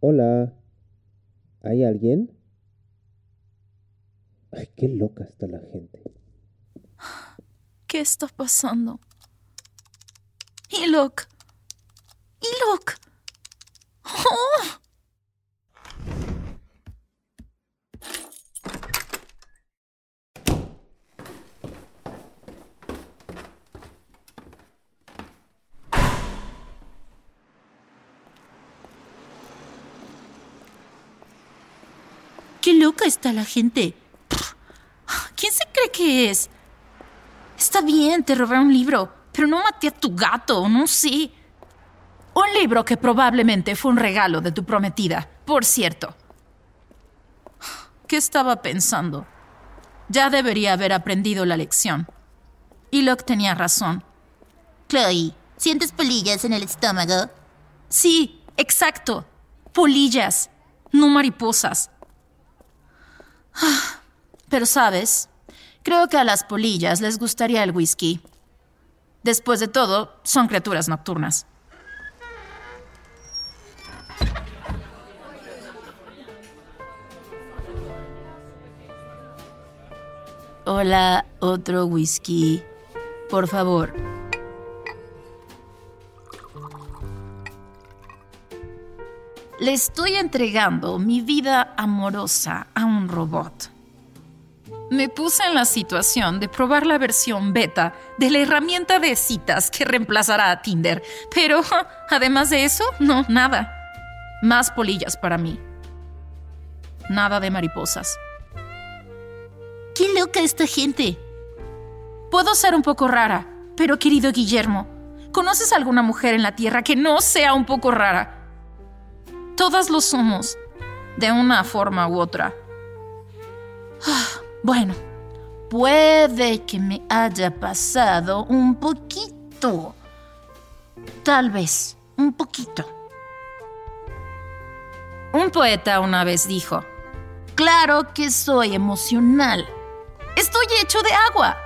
Hola. ¿Hay alguien? Ay, qué loca está la gente. ¿Qué está pasando? Ilok. Ilok. ¡Oh! ¡Qué loca está la gente! ¿Quién se cree que es? Está bien, te robé un libro, pero no maté a tu gato, no sé. Un libro que probablemente fue un regalo de tu prometida, por cierto. ¿Qué estaba pensando? Ya debería haber aprendido la lección. Y Locke tenía razón. Chloe, ¿sientes polillas en el estómago? Sí, exacto. Polillas, no mariposas. Ah, Pero sabes, creo que a las polillas les gustaría el whisky. Después de todo, son criaturas nocturnas. Hola, otro whisky. Por favor. Le estoy entregando mi vida amorosa a un robot. Me puse en la situación de probar la versión beta de la herramienta de citas que reemplazará a Tinder, pero además de eso, no, nada. Más polillas para mí. Nada de mariposas. ¡Qué loca esta gente! Puedo ser un poco rara, pero querido Guillermo, ¿conoces alguna mujer en la Tierra que no sea un poco rara? Todas lo somos, de una forma u otra. Bueno, puede que me haya pasado un poquito. Tal vez, un poquito. Un poeta una vez dijo, claro que soy emocional. Estoy hecho de agua.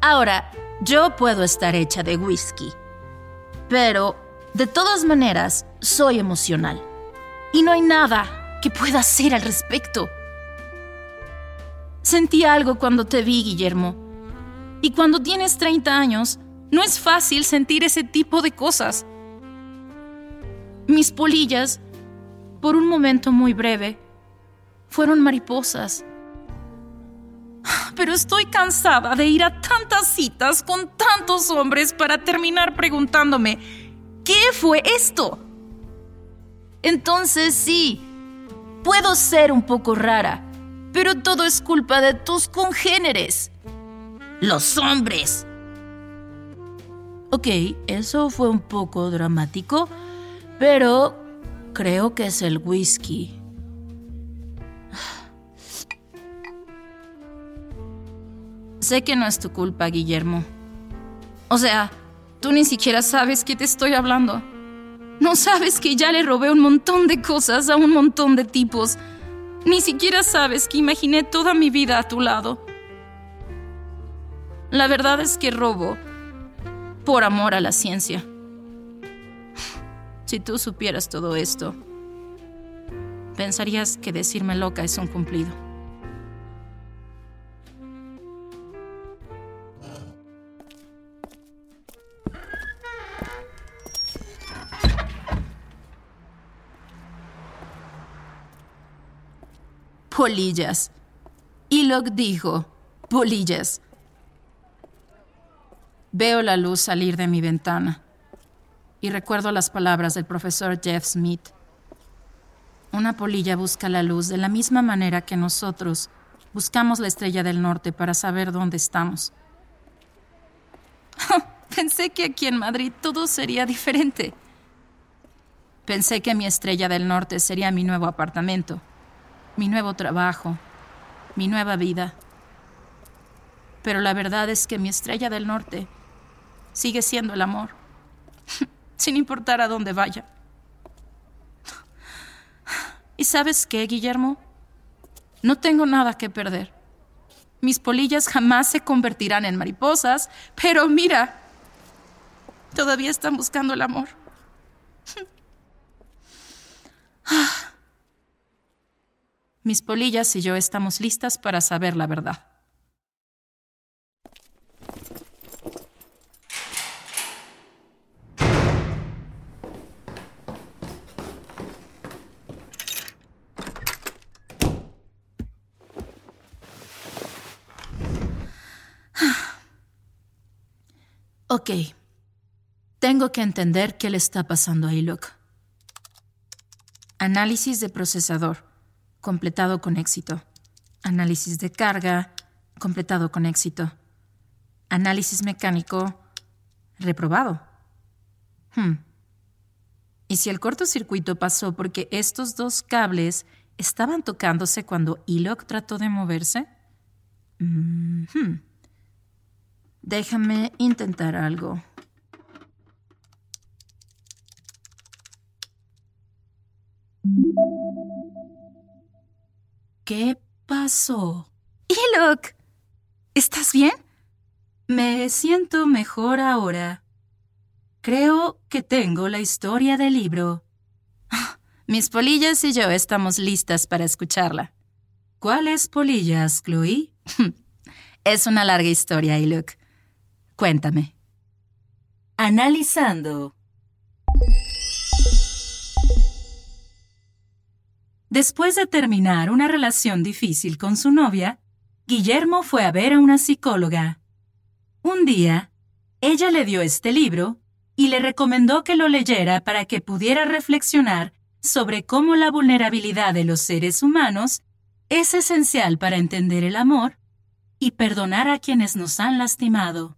Ahora, yo puedo estar hecha de whisky, pero de todas maneras soy emocional. Y no hay nada que pueda hacer al respecto. Sentí algo cuando te vi, Guillermo. Y cuando tienes 30 años, no es fácil sentir ese tipo de cosas. Mis polillas, por un momento muy breve, fueron mariposas. Pero estoy cansada de ir a tantas citas con tantos hombres para terminar preguntándome, ¿qué fue esto? Entonces sí, puedo ser un poco rara, pero todo es culpa de tus congéneres. Los hombres. Ok, eso fue un poco dramático, pero creo que es el whisky. Sé que no es tu culpa, Guillermo. O sea, tú ni siquiera sabes que te estoy hablando. No sabes que ya le robé un montón de cosas a un montón de tipos. Ni siquiera sabes que imaginé toda mi vida a tu lado. La verdad es que robo por amor a la ciencia. Si tú supieras todo esto, pensarías que decirme loca es un cumplido. Polillas. Y lo dijo, polillas. Veo la luz salir de mi ventana y recuerdo las palabras del profesor Jeff Smith. Una polilla busca la luz de la misma manera que nosotros buscamos la estrella del norte para saber dónde estamos. Pensé que aquí en Madrid todo sería diferente. Pensé que mi estrella del norte sería mi nuevo apartamento, mi nuevo trabajo, mi nueva vida. Pero la verdad es que mi estrella del norte sigue siendo el amor, sin importar a dónde vaya. ¿Y sabes qué, Guillermo? No tengo nada que perder. Mis polillas jamás se convertirán en mariposas, pero mira, todavía están buscando el amor. Mis polillas y yo estamos listas para saber la verdad. Ok. Tengo que entender qué le está pasando a Ilok. Análisis de procesador. Completado con éxito. Análisis de carga. Completado con éxito. Análisis mecánico. Reprobado. Hmm. ¿Y si el cortocircuito pasó porque estos dos cables estaban tocándose cuando Ilok trató de moverse? Mm -hmm. Déjame intentar algo. ¿Qué pasó? Ilok, ¿estás bien? Me siento mejor ahora. Creo que tengo la historia del libro. Mis polillas y yo estamos listas para escucharla. ¿Cuáles polillas, Chloe? es una larga historia, Iluk. Cuéntame. Analizando. Después de terminar una relación difícil con su novia, Guillermo fue a ver a una psicóloga. Un día, ella le dio este libro y le recomendó que lo leyera para que pudiera reflexionar sobre cómo la vulnerabilidad de los seres humanos es esencial para entender el amor y perdonar a quienes nos han lastimado.